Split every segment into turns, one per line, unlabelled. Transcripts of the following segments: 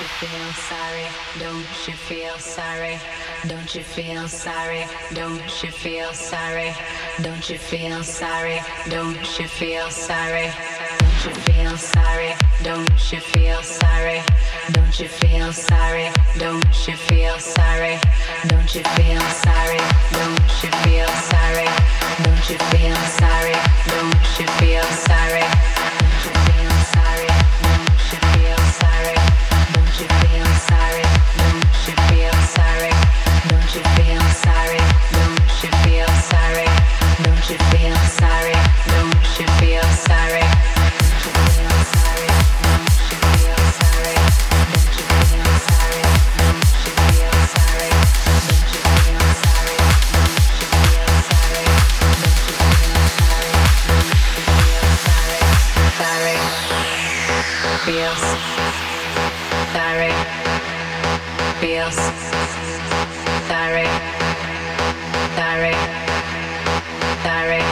you feel sorry? Don't you feel sorry? Don't you feel sorry? Don't you feel sorry? Don't you feel sorry? Don't you feel sorry? Don't you feel sorry? Don't you feel sorry? Don't you feel sorry? Don't you feel sorry? Don't you feel sorry? Don't you feel sorry? Don't you feel sorry? Don't you feel sorry? feels direct. Feels direct. Direct. Direct.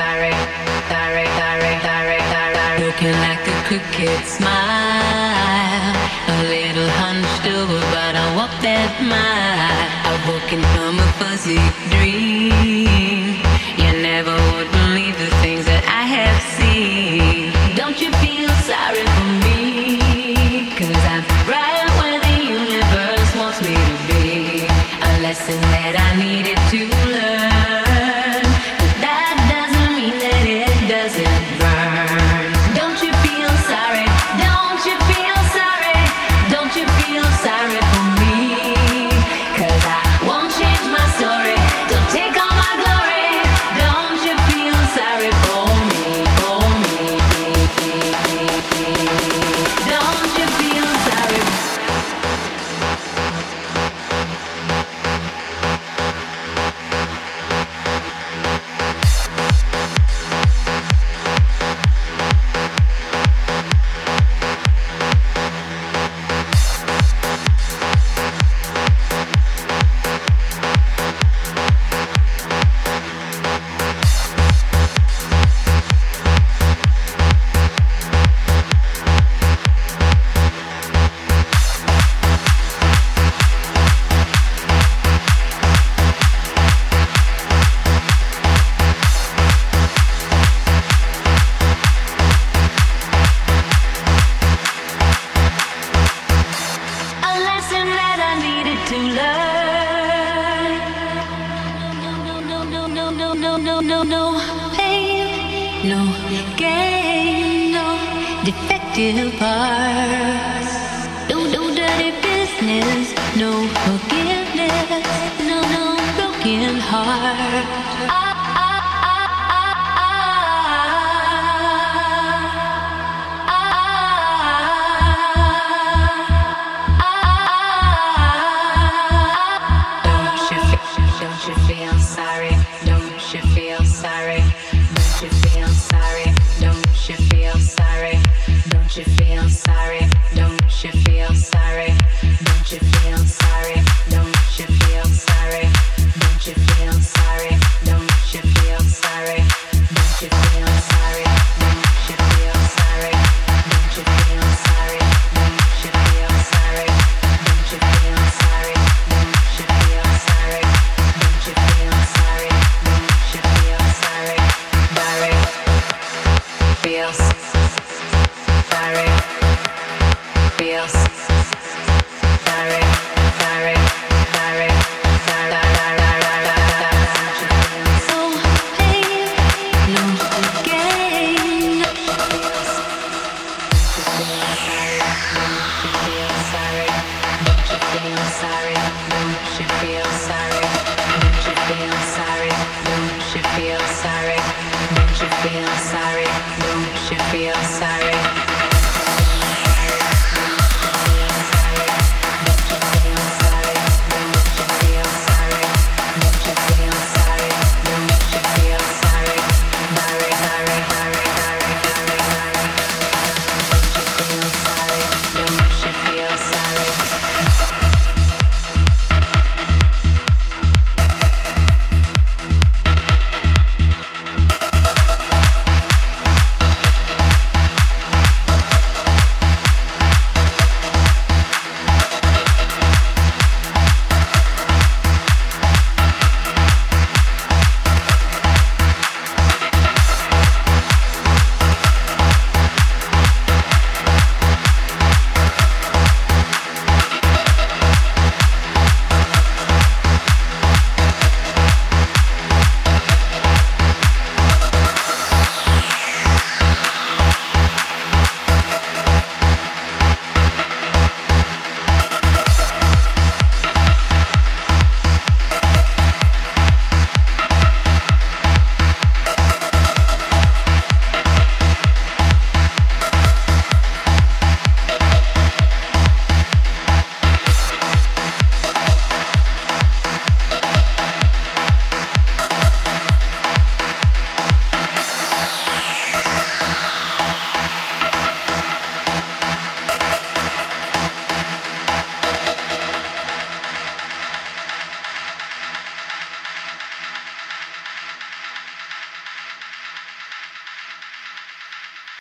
Direct. Direct direct direct direct. Looking like a crooked smile. A little hunched over but i walk that mile. I woke in from a fuzzy dream. no, no, no, no pain, no gain, no defective parts. No, no dirty business, no forgiveness, no, no broken heart. I should feel sorry.